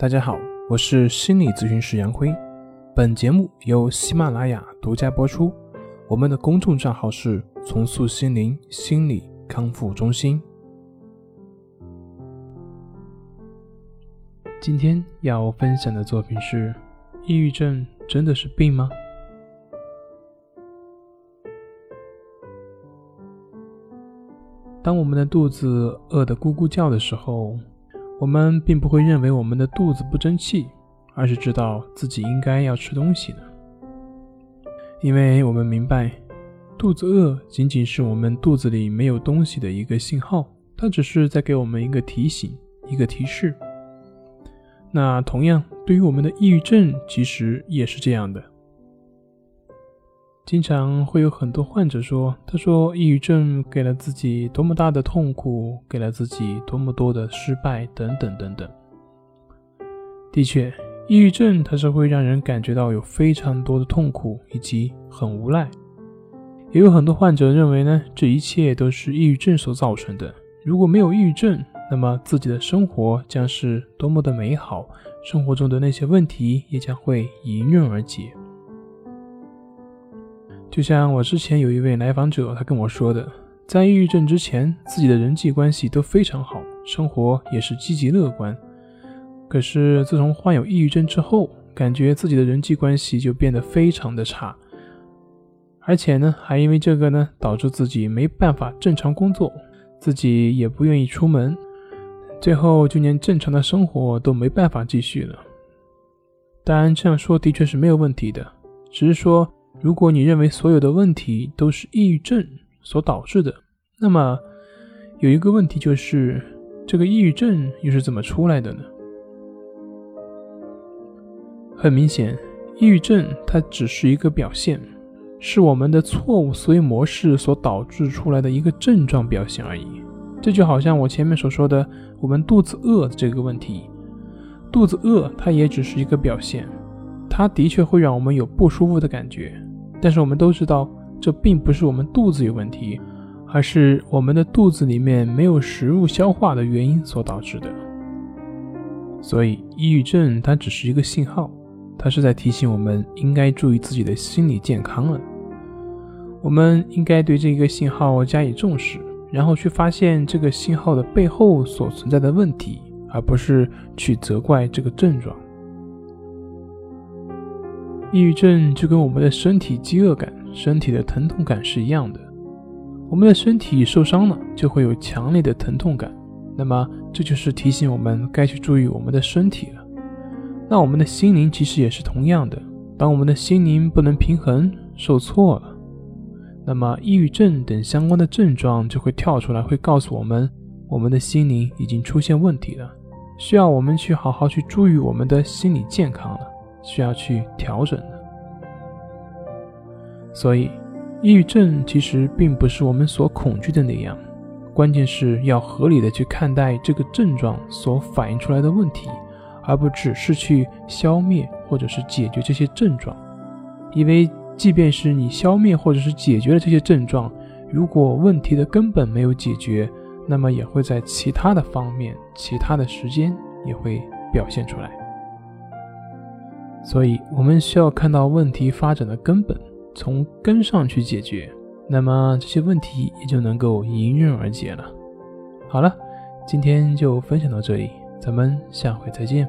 大家好，我是心理咨询师杨辉。本节目由喜马拉雅独家播出。我们的公众账号是“重塑心灵心理康复中心”。今天要分享的作品是：抑郁症真的是病吗？当我们的肚子饿得咕咕叫的时候，我们并不会认为我们的肚子不争气，而是知道自己应该要吃东西了。因为我们明白，肚子饿仅仅是我们肚子里没有东西的一个信号，它只是在给我们一个提醒、一个提示。那同样，对于我们的抑郁症，其实也是这样的。经常会有很多患者说：“他说，抑郁症给了自己多么大的痛苦，给了自己多么多的失败，等等等等。”的确，抑郁症它是会让人感觉到有非常多的痛苦以及很无奈。也有很多患者认为呢，这一切都是抑郁症所造成的。如果没有抑郁症，那么自己的生活将是多么的美好，生活中的那些问题也将会迎刃而解。就像我之前有一位来访者，他跟我说的，在抑郁症之前，自己的人际关系都非常好，生活也是积极乐观。可是自从患有抑郁症之后，感觉自己的人际关系就变得非常的差，而且呢，还因为这个呢，导致自己没办法正常工作，自己也不愿意出门，最后就连正常的生活都没办法继续了。当然，这样说的确是没有问题的，只是说。如果你认为所有的问题都是抑郁症所导致的，那么有一个问题就是，这个抑郁症又是怎么出来的呢？很明显，抑郁症它只是一个表现，是我们的错误思维模式所导致出来的一个症状表现而已。这就好像我前面所说的，我们肚子饿这个问题，肚子饿它也只是一个表现，它的确会让我们有不舒服的感觉。但是我们都知道，这并不是我们肚子有问题，而是我们的肚子里面没有食物消化的原因所导致的。所以，抑郁症它只是一个信号，它是在提醒我们应该注意自己的心理健康了。我们应该对这个信号加以重视，然后去发现这个信号的背后所存在的问题，而不是去责怪这个症状。抑郁症就跟我们的身体饥饿感、身体的疼痛感是一样的。我们的身体受伤了，就会有强烈的疼痛感。那么，这就是提醒我们该去注意我们的身体了。那我们的心灵其实也是同样的。当我们的心灵不能平衡、受挫了，那么抑郁症等相关的症状就会跳出来，会告诉我们，我们的心灵已经出现问题了，需要我们去好好去注意我们的心理健康了。需要去调整的，所以，抑郁症其实并不是我们所恐惧的那样。关键是要合理的去看待这个症状所反映出来的问题，而不只是去消灭或者是解决这些症状。因为，即便是你消灭或者是解决了这些症状，如果问题的根本没有解决，那么也会在其他的方面、其他的时间也会表现出来。所以，我们需要看到问题发展的根本，从根上去解决，那么这些问题也就能够迎刃而解了。好了，今天就分享到这里，咱们下回再见。